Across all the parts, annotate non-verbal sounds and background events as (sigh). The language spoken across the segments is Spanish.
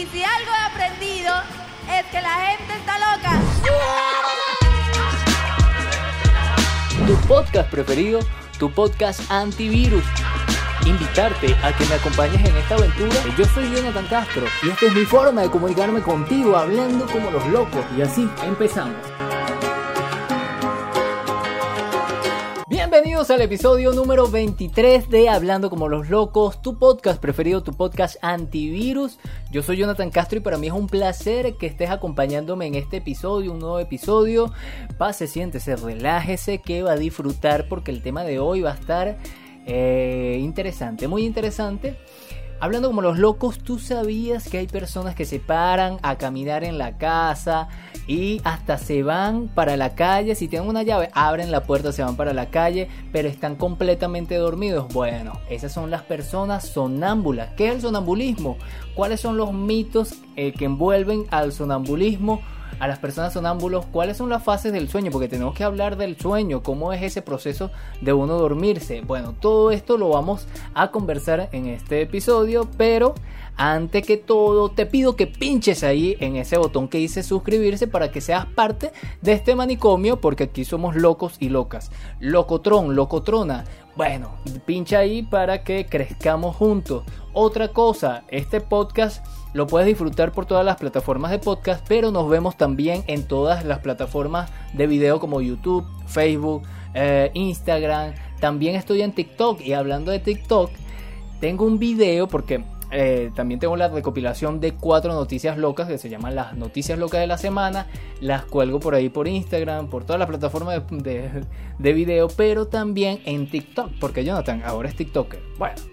Y si algo he aprendido es que la gente está loca. Tu podcast preferido, tu podcast antivirus. Invitarte a que me acompañes en esta aventura. Yo soy Jonathan Castro y esta es mi forma de comunicarme contigo hablando como los locos. Y así empezamos. Bienvenidos al episodio número 23 de Hablando como los locos, tu podcast preferido, tu podcast antivirus. Yo soy Jonathan Castro y para mí es un placer que estés acompañándome en este episodio, un nuevo episodio. Pase, siéntese, relájese que va a disfrutar porque el tema de hoy va a estar eh, interesante, muy interesante. Hablando como los locos, ¿tú sabías que hay personas que se paran a caminar en la casa y hasta se van para la calle? Si tienen una llave, abren la puerta, se van para la calle, pero están completamente dormidos. Bueno, esas son las personas sonámbulas. ¿Qué es el sonambulismo? ¿Cuáles son los mitos eh, que envuelven al sonambulismo? A las personas sonámbulos cuáles son las fases del sueño, porque tenemos que hablar del sueño, cómo es ese proceso de uno dormirse. Bueno, todo esto lo vamos a conversar en este episodio, pero antes que todo te pido que pinches ahí en ese botón que dice suscribirse para que seas parte de este manicomio, porque aquí somos locos y locas. Locotrón, locotrona. Bueno, pincha ahí para que crezcamos juntos. Otra cosa, este podcast lo puedes disfrutar por todas las plataformas de podcast, pero nos vemos también en todas las plataformas de video como YouTube, Facebook, eh, Instagram. También estoy en TikTok y hablando de TikTok, tengo un video porque eh, también tengo la recopilación de cuatro noticias locas que se llaman las noticias locas de la semana. Las cuelgo por ahí por Instagram, por todas las plataformas de, de, de video, pero también en TikTok, porque Jonathan ahora es TikToker. Bueno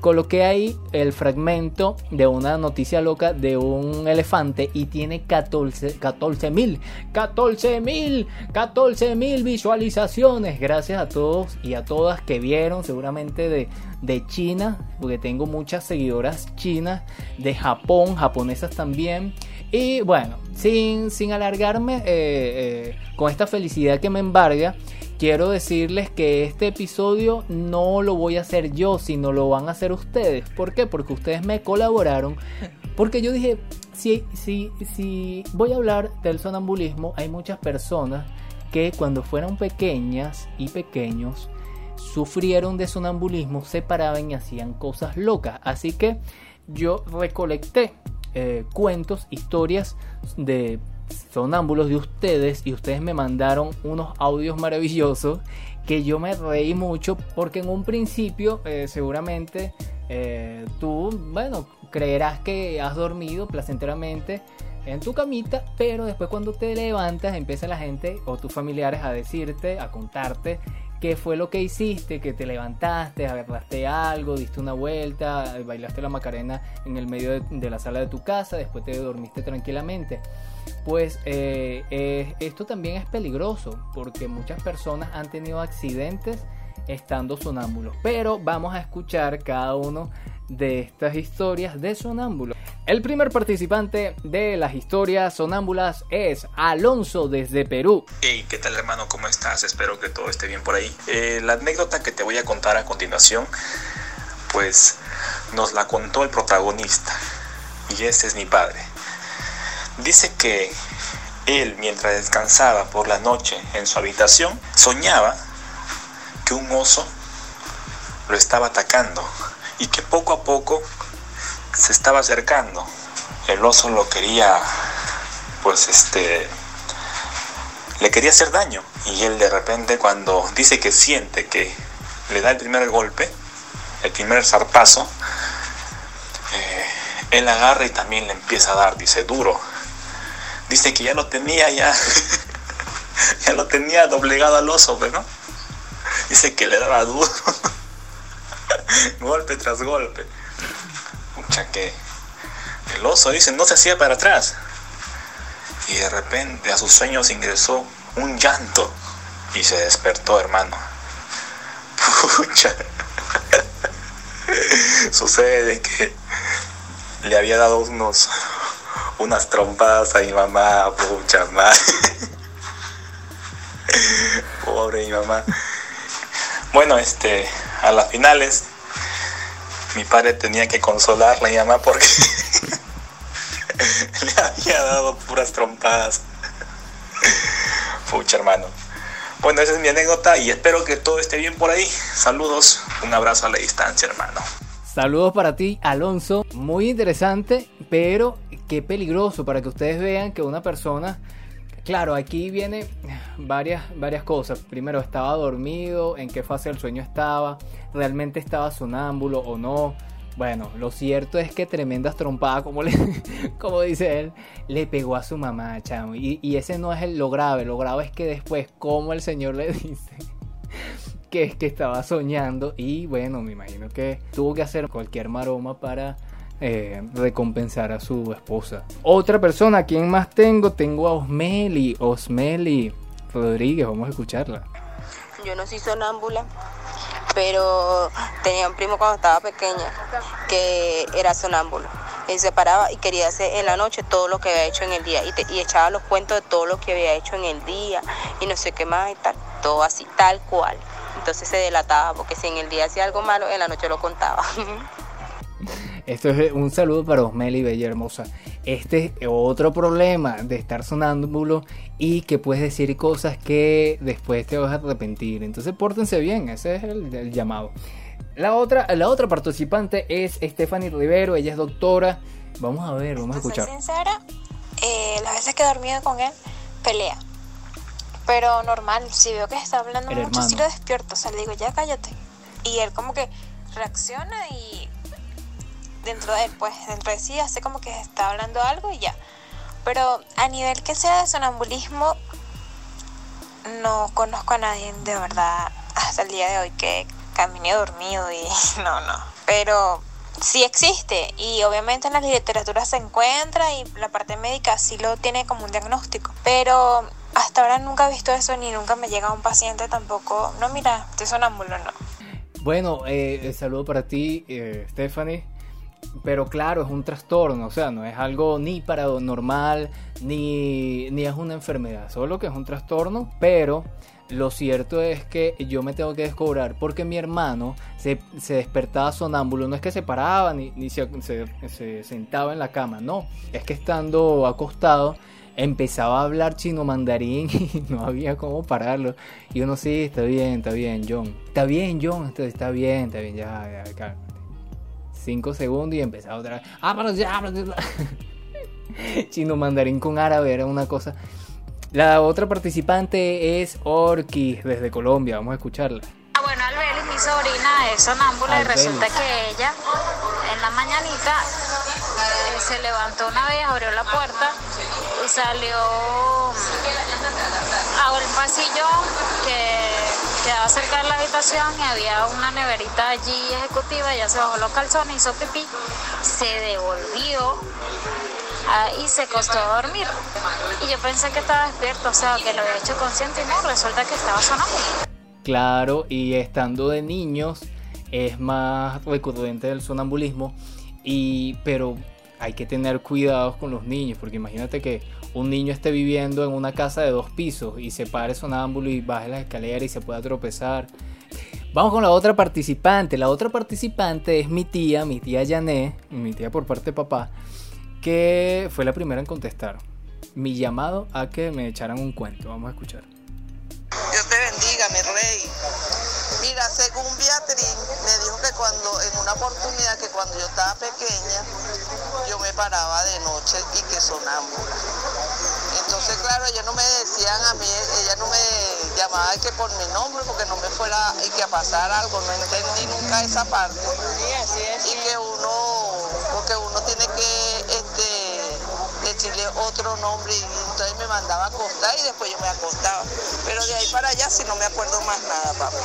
coloqué ahí el fragmento de una noticia loca de un elefante y tiene 14 mil 14 mil 14 mil visualizaciones. Gracias a todos y a todas que vieron seguramente de, de China porque tengo muchas seguidoras chinas de Japón japonesas también. Y bueno sin, sin alargarme eh, eh, con esta felicidad que me embarga quiero decirles que este episodio no lo voy a hacer yo, sino lo van a hacer ustedes. ¿Por qué? Porque ustedes me colaboraron. Porque yo dije, si, si, si voy a hablar del sonambulismo, hay muchas personas que cuando fueron pequeñas y pequeños sufrieron de sonambulismo, se paraban y hacían cosas locas. Así que yo recolecté eh, cuentos, historias de sonámbulos de ustedes y ustedes me mandaron unos audios maravillosos que yo me reí mucho porque en un principio eh, seguramente eh, tú, bueno, creerás que has dormido placenteramente en tu camita, pero después cuando te levantas empieza la gente o tus familiares a decirte, a contarte qué fue lo que hiciste, que te levantaste, agarraste algo, diste una vuelta, bailaste la macarena en el medio de, la sala de tu casa, después te dormiste tranquilamente. Pues eh, eh, esto también es peligroso porque muchas personas han tenido accidentes estando sonámbulos. Pero vamos a escuchar cada uno de estas historias de sonámbulos. El primer participante de las historias sonámbulas es Alonso desde Perú. Hey, ¿qué tal hermano? ¿Cómo estás? Espero que todo esté bien por ahí. Eh, la anécdota que te voy a contar a continuación, pues nos la contó el protagonista. Y este es mi padre. Dice que él, mientras descansaba por la noche en su habitación, soñaba que un oso lo estaba atacando y que poco a poco se estaba acercando. El oso lo quería, pues este, le quería hacer daño. Y él de repente cuando dice que siente que le da el primer golpe, el primer zarpazo, eh, él agarra y también le empieza a dar, dice, duro. Dice que ya lo tenía ya, (laughs) ya lo tenía doblegado al oso, ¿no? Dice que le daba duro, (laughs) golpe tras golpe que el oso dice no se hacía para atrás. Y de repente a sus sueños ingresó un llanto y se despertó, hermano. Pucha. (laughs) Sucede que le había dado unos unas trompadas a mi mamá, pucha madre. (laughs) Pobre mi mamá. Bueno, este, a las finales mi padre tenía que consolarla y mamá porque (laughs) ha dado puras trompadas. Pucha, hermano. Bueno, esa es mi anécdota y espero que todo esté bien por ahí. Saludos, un abrazo a la distancia, hermano. Saludos para ti, Alonso. Muy interesante, pero qué peligroso para que ustedes vean que una persona... Claro, aquí viene varias, varias cosas. Primero, estaba dormido, en qué fase del sueño estaba, realmente estaba sonámbulo o no. Bueno, lo cierto es que tremendas trompadas, como, le, (laughs) como dice él, le pegó a su mamá, chamo. Y, y ese no es el, lo grave, lo grave es que después, como el señor le (laughs) dice que es que estaba soñando. Y bueno, me imagino que tuvo que hacer cualquier maroma para eh, recompensar a su esposa. Otra persona, ¿quién más tengo? Tengo a Osmeli, Osmeli Rodríguez, vamos a escucharla. Yo no soy sonámbula, pero tenía un primo cuando estaba pequeña que era sonámbulo. Él se paraba y quería hacer en la noche todo lo que había hecho en el día y, y echaba los cuentos de todo lo que había hecho en el día y no sé qué más y tal, todo así, tal cual. Entonces se delataba porque si en el día hacía algo malo, en la noche lo contaba. (laughs) Esto es un saludo para Osmeli, bella hermosa. Este es otro problema de estar sonámbulo y que puedes decir cosas que después te vas a arrepentir. Entonces pórtense bien, ese es el, el llamado. La otra, la otra participante es Stephanie Rivero, ella es doctora. Vamos a ver, vamos a escuchar. sincera, eh, las veces que he dormido con él, pelea. Pero normal, si veo que está hablando El mucho, sí hermano. lo despierto. O sea, le digo, ya cállate. Y él como que reacciona y dentro de él, pues, dentro de sí hace como que está hablando algo y ya. Pero a nivel que sea de sonambulismo, no conozco a nadie de verdad hasta el día de hoy que camine dormido y (laughs) no, no. Pero sí existe y obviamente en la literatura se encuentra y la parte médica sí lo tiene como un diagnóstico. Pero hasta ahora nunca he visto eso ni nunca me llega un paciente tampoco. No, mira, estoy sonámbulo, no. Bueno, eh, saludo para ti, eh, Stephanie pero claro, es un trastorno, o sea, no es algo ni paranormal, ni, ni es una enfermedad, solo que es un trastorno, pero lo cierto es que yo me tengo que descobrar porque mi hermano se, se despertaba sonámbulo. No es que se paraba ni, ni se, se, se, sentaba en la cama, no. Es que estando acostado empezaba a hablar chino mandarín (laughs) y no había cómo pararlo. Y uno, sí, está bien, está bien, John. Está bien, John, está bien, está bien, ya, ya, ya. 5 segundos y empezaba otra vez. (laughs) Chino mandarín con árabe era una cosa. La otra participante es Orquis desde Colombia, vamos a escucharla. Ah, bueno, Albelis, mi sobrina es sonámbula y resulta que ella en la mañanita eh, se levantó una vez, abrió la puerta y salió mm, a un pasillo que quedaba cerca de la habitación y había una neverita allí ejecutiva, ella se bajó los calzones, hizo pipí, se devolvió ah, y se costó a dormir. Y yo pensé que estaba despierto, o sea, que lo había hecho consciente y no, resulta que estaba sonámbulo. Claro, y estando de niños es más recurrente el sonambulismo. Y, pero hay que tener cuidados con los niños, porque imagínate que un niño esté viviendo en una casa de dos pisos y se pare sonámbulo y baje las escaleras y se pueda tropezar. Vamos con la otra participante. La otra participante es mi tía, mi tía Yané, mi tía por parte de papá, que fue la primera en contestar. Mi llamado a que me echaran un cuento. Vamos a escuchar. Dios te bendiga, mi rey. Mira, según Beatriz, me dijo que cuando, en una oportunidad, que cuando yo estaba pequeña, yo me paraba de noche y que sonámbula. Entonces, claro, ellos no me decían a mí, ella no me llamaba que por mi nombre, porque no me fuera y que a pasar algo, no entendí nunca esa parte. Y que uno, porque uno tiene que este, decirle otro nombre y entonces me mandaba a acostar y después yo me acostaba. Pero de ahí para allá sí no me acuerdo más nada, papi.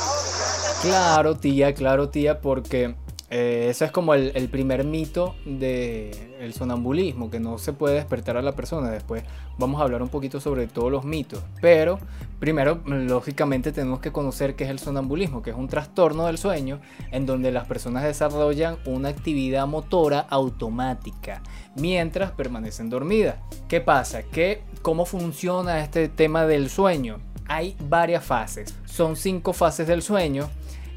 Claro, tía, claro, tía, porque eh, ese es como el, primer mito del sonambulismo, que no se puede despertar a la persona. Después vamos a hablar un poquito sobre todos los mitos. Pero primero, lógicamente, tenemos que conocer qué es el sonambulismo, que es un trastorno del sueño en donde las personas desarrollan una actividad motora automática mientras permanecen dormidas. ¿Qué pasa? ¿Qué, ¿Cómo funciona este tema del sueño? Hay varias fases. Son cinco fases del sueño.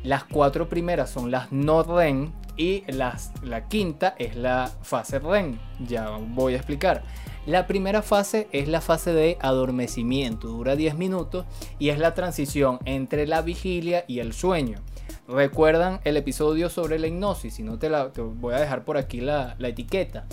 Las cuatro primeras son las no REM, Y la, la quinta es la fase REM. Ya voy a explicar. La primera fase es la fase de adormecimiento, dura 10 minutos y es la transición entre la vigilia y el sueño. ¿Recuerdan el episodio sobre la hipnosis? Si no te, la, te voy a dejar por aquí la, la etiqueta.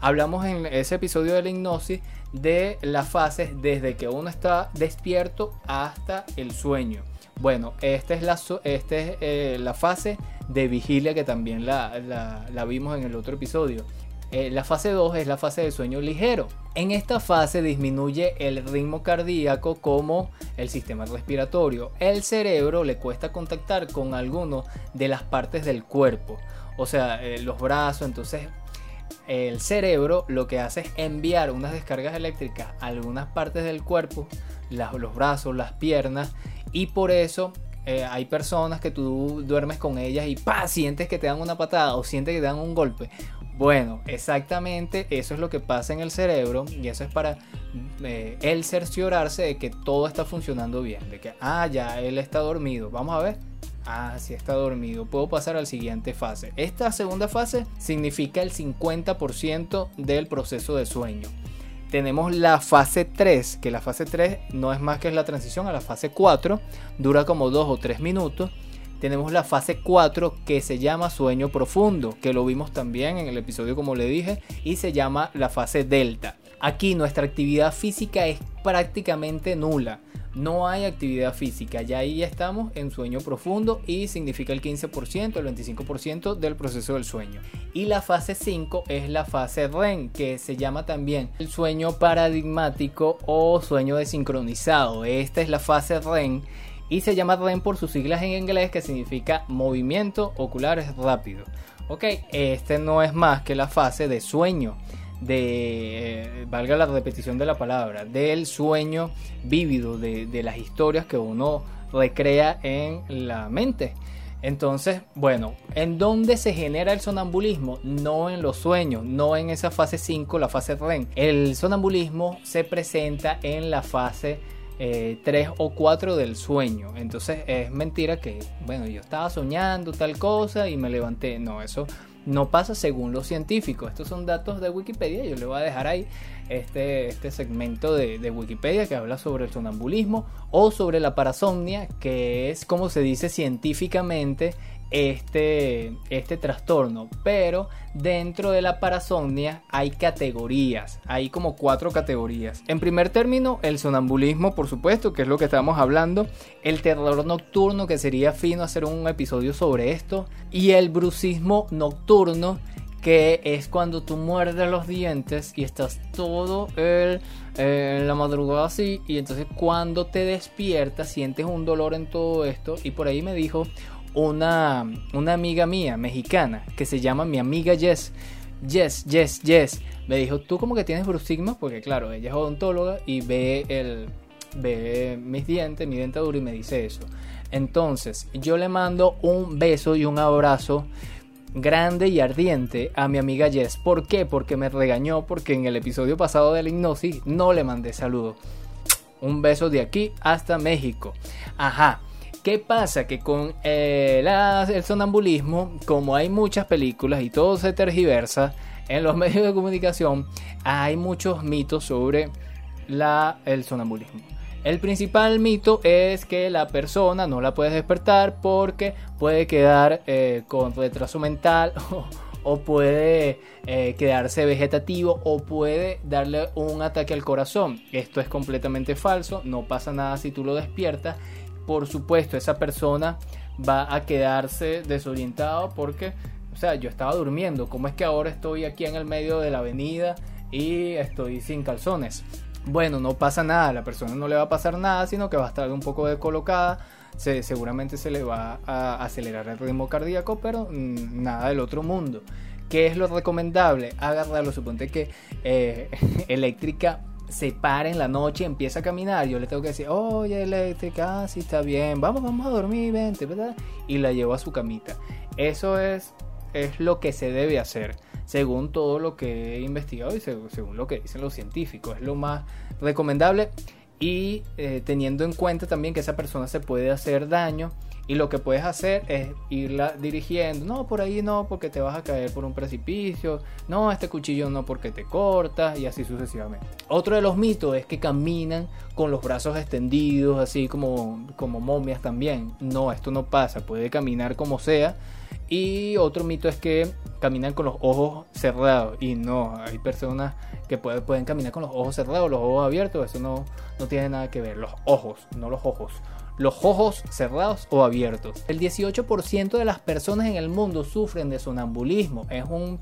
Hablamos en ese episodio de la hipnosis de las fases desde que uno está despierto hasta el sueño. Bueno, esta es la, este es, eh, la fase de vigilia que también la, la, la vimos en el otro episodio. Eh, la fase 2 es la fase de sueño ligero. En esta fase disminuye el ritmo cardíaco como el sistema respiratorio. El cerebro le cuesta contactar con alguno de las partes del cuerpo, o sea, eh, los brazos. Entonces, el cerebro lo que hace es enviar unas descargas eléctricas a algunas partes del cuerpo, los brazos, las piernas, y por eso eh, hay personas que tú duermes con ellas y ¡pah! sientes que te dan una patada o sientes que te dan un golpe. Bueno, exactamente eso es lo que pasa en el cerebro y eso es para eh, él cerciorarse de que todo está funcionando bien, de que, ah, ya él está dormido, vamos a ver. Ah, sí está dormido. Puedo pasar a la siguiente fase. Esta segunda fase significa el 50% del proceso de sueño. Tenemos la fase 3, que la fase 3 no es más que la transición a la fase 4. Dura como 2 o 3 minutos tenemos la fase 4 que se llama sueño profundo, que lo vimos también en el episodio como le dije, y se llama la fase delta. Aquí nuestra actividad física es prácticamente nula. No hay actividad física, ya ahí estamos en sueño profundo y significa el 15%, el 25% del proceso del sueño. Y la fase 5 es la fase REM, que se llama también el sueño paradigmático o sueño desincronizado. Esta es la fase REM y se llama REM por sus siglas en inglés que significa movimiento oculares rápido. Ok, este no es más que la fase de sueño, de, valga la repetición de la palabra, del sueño vívido, de, de las historias que uno recrea en la mente. Entonces, bueno, ¿en dónde se genera el sonambulismo? No en los sueños, no en esa fase 5, la fase REM. El sonambulismo se presenta en la fase 3 eh, o 4 del sueño. Entonces es mentira que, bueno, yo estaba soñando tal cosa y me levanté. No, eso no pasa según los científicos. Estos son datos de Wikipedia. Yo le voy a dejar ahí este, este segmento de, de, Wikipedia que habla sobre el sonambulismo o sobre la parasomnia, que es como se dice científicamente este, este trastorno. Pero dentro de la parasomnia hay categorías, hay como cuatro categorías. En primer término, el sonambulismo, por supuesto, que es lo que estamos hablando, el terror nocturno, que sería fino hacer un episodio sobre esto, y el brucismo nocturno, que es cuando tú muerdes los dientes y estás todo el, en la madrugada así y entonces cuando te despiertas sientes un dolor en todo esto y por ahí me dijo una, una amiga mía mexicana que se llama mi amiga Jess. Jess, Jess, Jess. Me dijo, tú como que tienes bruxismo, porque claro, ella es odontóloga y ve, el, ve mis dientes, mi dentadura y me dice eso. Entonces, yo le mando un beso y un abrazo grande y ardiente a mi amiga Jess. ¿Por qué? Porque me regañó porque en el episodio pasado de la hipnosis no le mandé saludo. Un beso de aquí hasta México. Ajá. ¿Qué pasa? Que con eh, el sonambulismo, como hay muchas películas y todo se tergiversa en los (laughs) medios de comunicación, hay muchos mitos sobre la, el sonambulismo. El principal mito es que la persona no la puedes despertar porque puede quedar eh, con retraso mental (laughs) o, puede eh, quedarse vegetativo o puede darle un ataque al corazón. Esto es completamente falso, no pasa nada si tú lo despiertas por supuesto, esa persona va a quedarse desorientado porque, o sea, yo estaba durmiendo. ¿Cómo es que ahora estoy aquí en el medio de la avenida y estoy sin calzones? Bueno, no pasa nada, la persona no le va a pasar nada, sino que va a estar un poco descolocada. Se, seguramente se le va a acelerar el ritmo cardíaco, pero mm, nada del otro mundo. ¿Qué es lo recomendable? Agarrarlo, suponte que eh, (laughs) eléctrica se para en la noche empieza a caminar, yo le tengo que decir, oye, eléctrica, sí está bien, vamos, vamos a dormir, vente, ¿verdad? Y la llevo a su camita. Eso es, es lo que se debe hacer, según todo lo que he investigado y según, lo que dicen los científicos. Es lo más recomendable. Y eh, teniendo en cuenta también que esa persona se puede hacer daño y lo que puedes hacer es irla dirigiendo, no, por ahí no, porque te vas a caer por un precipicio, no, este cuchillo no, porque te cortas y así sucesivamente. Otro de los mitos es que caminan con los brazos extendidos, así como, como momias también. No, esto no pasa, puede caminar como sea. Y otro mito es que caminan con los ojos cerrados. Y no, hay personas que pueden, caminar con los ojos cerrados, los ojos abiertos. Eso no, no tiene nada que ver. Los ojos, no los ojos los ojos cerrados o abiertos. El 18% de las personas en el mundo sufren de sonambulismo. Es un,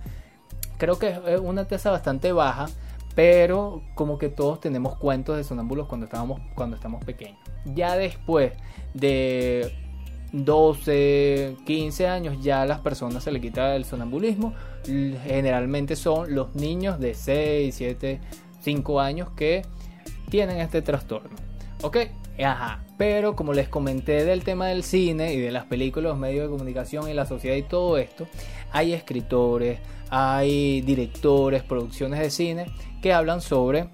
creo que es una tasa bastante baja, pero como que todos tenemos cuentos de sonambulos cuando estábamos, cuando estamos pequeños. Ya después de 12, 15 años ya las personas se le quita el sonambulismo. Generalmente son los niños de 6, 7, 5 años que tienen este trastorno. ¿Ok? Ajá. Pero como les comenté del tema del cine y de las películas, los medios de comunicación y la sociedad y todo esto, hay escritores, hay directores, producciones de cine que hablan sobre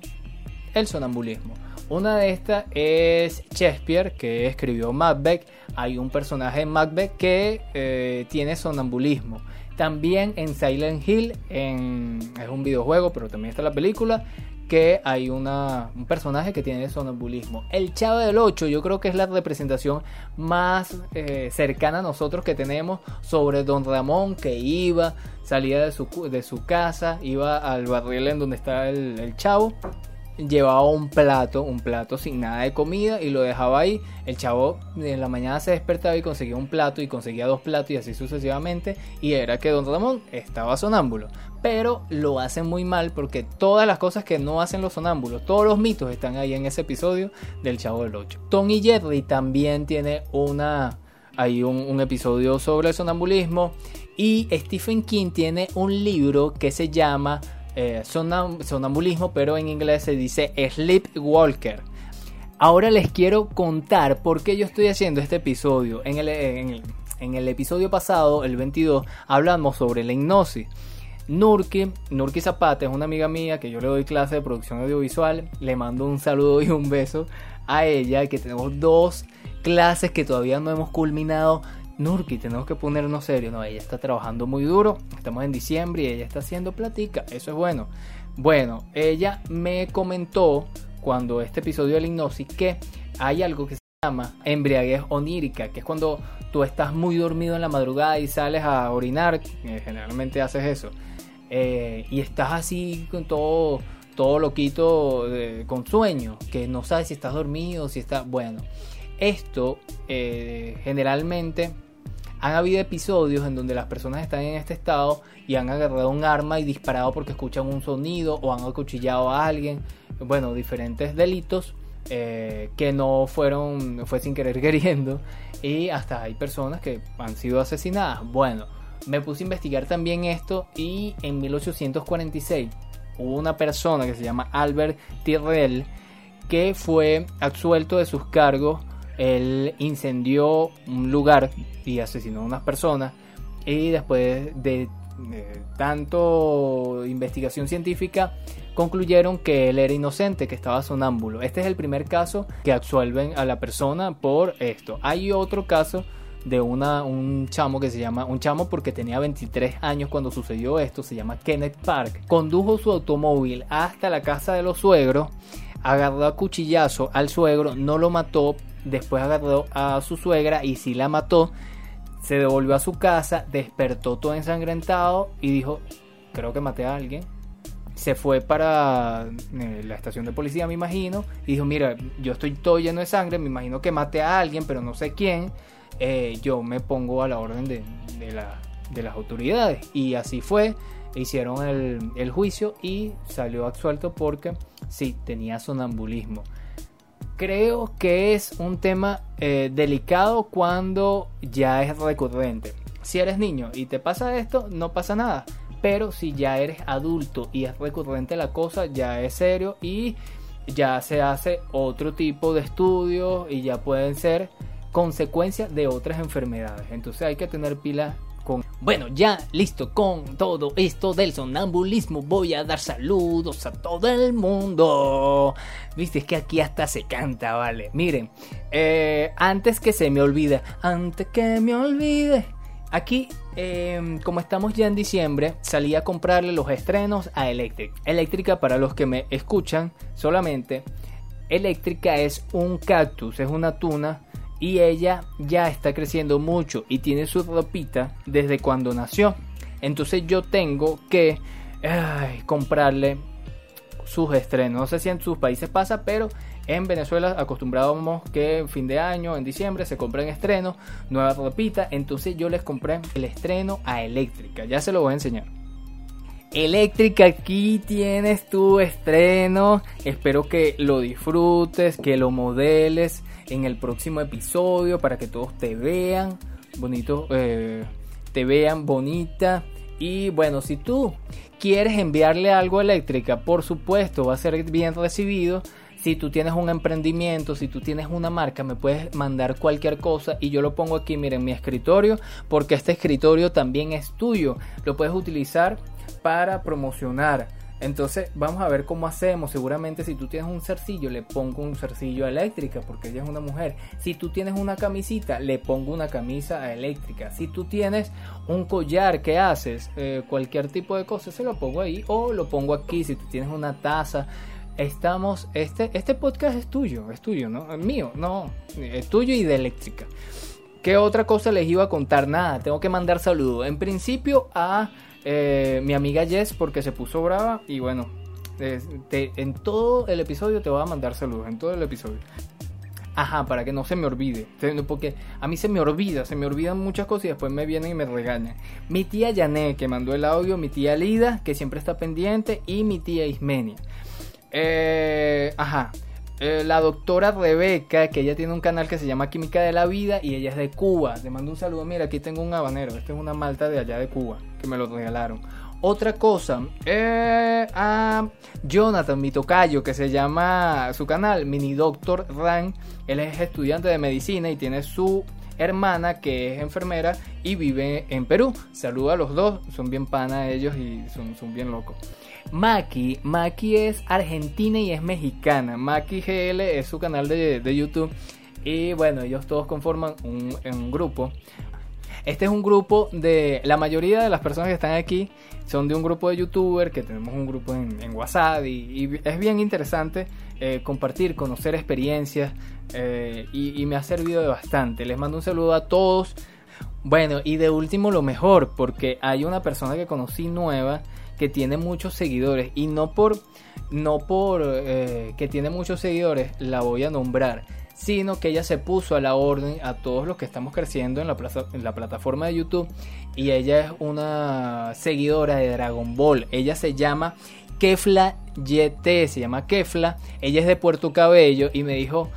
el sonambulismo. Una de estas es Shakespeare, que escribió Macbeth. Hay un personaje en Macbeth que eh, tiene sonambulismo. También en Silent Hill, es un videojuego, pero también está la película que hay un personaje que tiene sonambulismo. El Chavo del 8 yo creo que es la representación más eh, cercana a nosotros que tenemos sobre Don Ramón que iba, salía de su, casa, iba al barril en donde está el chavo llevaba un plato, un plato sin nada de comida y lo dejaba ahí. El chavo en la mañana se despertaba y conseguía un plato y conseguía dos platos y así sucesivamente. Y era que Don Ramón estaba sonámbulo. Pero lo hacen muy mal porque todas las cosas que no hacen los sonámbulos, todos los mitos están ahí en ese episodio del Chavo del 8. Tony Jerry también tiene una, hay un, un episodio sobre el sonambulismo. Y Stephen King tiene un libro que se llama eh, sonambulismo, pero en inglés se dice sleepwalker. Ahora les quiero contar por qué yo estoy haciendo este episodio. En el, en episodio pasado, el 22, hablamos sobre la hipnosis. Nurki, Nurki Zapata es una amiga mía que yo le doy clase de producción audiovisual. Le mando un saludo y un beso a ella, que tenemos dos clases que todavía no hemos culminado Nurki, tenemos que ponernos serio. No, ella está trabajando muy duro. Estamos en diciembre y ella está haciendo platica. Eso es bueno. Bueno, ella me comentó cuando este episodio de la hipnosis que hay algo que se llama embriaguez onírica, que es cuando tú estás muy dormido en la madrugada y sales a orinar, generalmente haces eso, eh, y estás así con todo, todo loquito con sueño, que no sabes si estás dormido, si estás, bueno, esto eh, generalmente han habido episodios en donde las personas están en este estado y han agarrado un arma y disparado porque escuchan un sonido o han acuchillado a alguien. Bueno, diferentes delitos eh, que no fueron, fue sin querer (laughs) queriendo. Y hasta hay personas que han sido asesinadas. Bueno, me puse a investigar también esto y en 1846 hubo una persona que se llama Albert Tyrrell que fue absuelto de sus cargos él incendió un lugar y asesinó a unas personas y después de, tanto investigación científica concluyeron que él era inocente, que estaba sonámbulo. Este es el primer caso que absuelven a la persona por esto. Hay otro caso de una, un chamo que se llama, un chamo porque tenía 23 años cuando sucedió esto, se llama Kenneth Park. Condujo su automóvil hasta la casa de los suegros, agarró a cuchillazo al suegro, no lo mató, después agarró a su suegra y si la mató, se devolvió a su casa, despertó todo ensangrentado y dijo, creo que maté a alguien. Se fue para eh, la estación de policía, me imagino, y dijo, mira, yo estoy todo lleno de sangre, me imagino que maté a alguien, pero no sé quién. Eh, yo me pongo a la orden de, de, las autoridades. Y así fue, hicieron el, el juicio y salió absuelto porque sí, tenía sonambulismo creo que es un tema eh, delicado cuando ya es recurrente. Si eres niño y te pasa esto, no pasa nada. Pero si ya eres adulto y es recurrente la cosa, ya es serio y ya se hace otro tipo de estudios y ya pueden ser consecuencias de otras enfermedades. Entonces hay que tener pila con... Bueno, ya listo con todo esto del sonambulismo. Voy a dar saludos a todo el mundo. Viste, es que aquí hasta se canta, vale. Miren, eh, antes que se me olvide, antes que me olvide. Aquí, eh, como estamos ya en diciembre, salí a comprarle los estrenos a Electric. Eléctrica, para los que me escuchan solamente, Eléctrica es un cactus, es una tuna y ella ya está creciendo mucho y tiene su ropita desde cuando nació. Entonces yo tengo que comprarle sus estrenos. No sé si en sus países pasa, pero en Venezuela acostumbrábamos que en fin de año, en diciembre, se compran estrenos, nueva ropita. Entonces yo les compré el estreno a Eléctrica. Ya se lo voy a enseñar. Eléctrica, aquí tienes tu estreno. Espero que lo disfrutes, que lo modeles en el próximo episodio para que todos te vean bonito, eh, te vean bonita. Y bueno, si tú quieres enviarle algo Eléctrica, por supuesto va a ser bien recibido. Si tú tienes un emprendimiento, si tú tienes una marca, me puedes mandar cualquier cosa y yo lo pongo aquí, miren, mi escritorio, porque este escritorio también es tuyo. Lo puedes utilizar para promocionar. Entonces vamos a ver cómo hacemos. Seguramente si tú tienes un cercillo, le pongo un cercillo eléctrica porque ella es una mujer. Si tú tienes una camisita, le pongo una camisa eléctrica. Si tú tienes un collar que haces, eh, cualquier tipo de cosa, se lo pongo ahí o lo pongo aquí. Si tú tienes una taza, estamos, este, este podcast es tuyo, es tuyo, ¿no? Es mío, no, es tuyo y de eléctrica. ¿Qué otra cosa les iba a contar? Nada, tengo que mandar saludos. En principio a eh, mi amiga Jess porque se puso brava y bueno, en todo el episodio te voy a mandar saludos, en todo el episodio. Ajá, para que no se me olvide. Porque a mí se me olvida, se me olvidan muchas cosas y después me vienen y me regañan. Mi tía Yané, que mandó el audio, mi tía Lida, que siempre está pendiente, y mi tía Ismenia. Eh, ajá. Eh, la doctora Rebeca, que ella tiene un canal que se llama Química de la Vida y ella es de Cuba. Le mando un saludo. Mira, aquí tengo un habanero. Esta es una malta de allá de Cuba que me lo regalaron. Otra cosa, eh, a Jonathan, mi tocayo, que se llama su canal Mini Doctor Ran. Él es estudiante de medicina y tiene su hermana que es enfermera y vive en Perú. Saluda a los dos, son bien pana ellos y son, bien locos. Maki, Maki es argentina y es mexicana. Maki GL es su canal de, YouTube. Y bueno, ellos todos conforman un, un grupo. Este es un grupo de. La mayoría de las personas que están aquí son de un grupo de youtubers, que tenemos un grupo en, WhatsApp. Y, es bien interesante eh, compartir, conocer experiencias. Eh, y, me ha servido de bastante. Les mando un saludo a todos. Bueno, y de último lo mejor, porque hay una persona que conocí nueva que tiene muchos seguidores y no por no por eh, que tiene muchos seguidores la voy a nombrar sino que ella se puso a la orden a todos los que estamos creciendo en la, en la plataforma de YouTube y ella es una seguidora de Dragon Ball. Ella se llama Kefla YT se llama Kefla. Ella es de Puerto Cabello y me dijo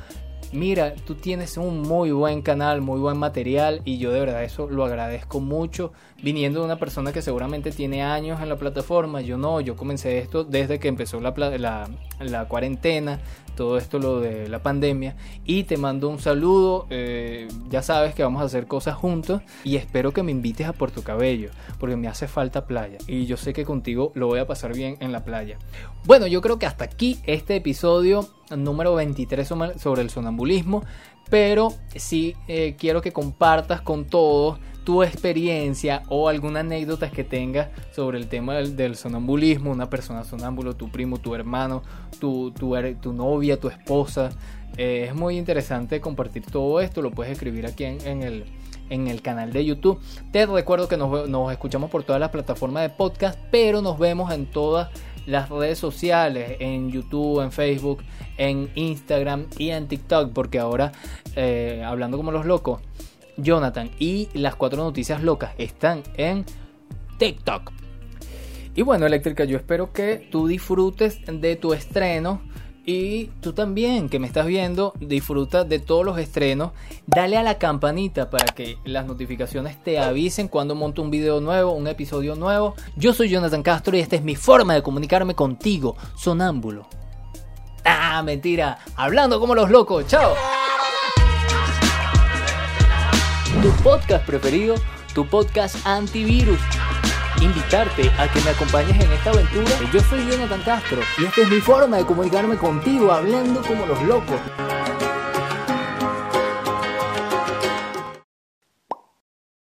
mira, tú tienes un muy buen canal, muy buen material y yo de verdad eso lo agradezco mucho. Viniendo de una persona que seguramente tiene años en la plataforma, yo no, yo comencé esto desde que empezó la, la, cuarentena, todo esto lo de la pandemia y te mando un saludo, eh, ya sabes que vamos a hacer cosas juntos y espero que me invites a Puerto Cabello porque me hace falta playa y yo sé que contigo lo voy a pasar bien en la playa. Bueno, yo creo que hasta aquí este episodio número 23 sobre el sonambulismo, pero sí eh, quiero que compartas con todos tu experiencia o alguna anécdota que tengas sobre el tema del, sonambulismo, una persona sonámbulo, tu primo, tu hermano, tu, tu, novia, tu esposa. Eh, es muy interesante compartir todo esto, lo puedes escribir aquí en, el, en el canal de YouTube. Te recuerdo que nos, nos, escuchamos por todas las plataformas de podcast, pero nos vemos en todas las redes sociales, en YouTube, en Facebook, en Instagram y en TikTok, porque ahora, eh, hablando como los locos, Jonathan y las cuatro noticias locas están en TikTok. Y bueno, Eléctrica, yo espero que tú disfrutes de tu estreno. Y tú también, que me estás viendo, disfruta de todos los estrenos. Dale a la campanita para que las notificaciones te avisen cuando monto un video nuevo, un episodio nuevo. Yo soy Jonathan Castro y esta es mi forma de comunicarme contigo, sonámbulo. Ah, mentira, hablando como los locos. Chao. Tu podcast preferido tu podcast antivirus. Invitarte a que me acompañes en esta aventura. Yo soy Jonathan Castro y esta es mi forma de comunicarme contigo hablando como los locos.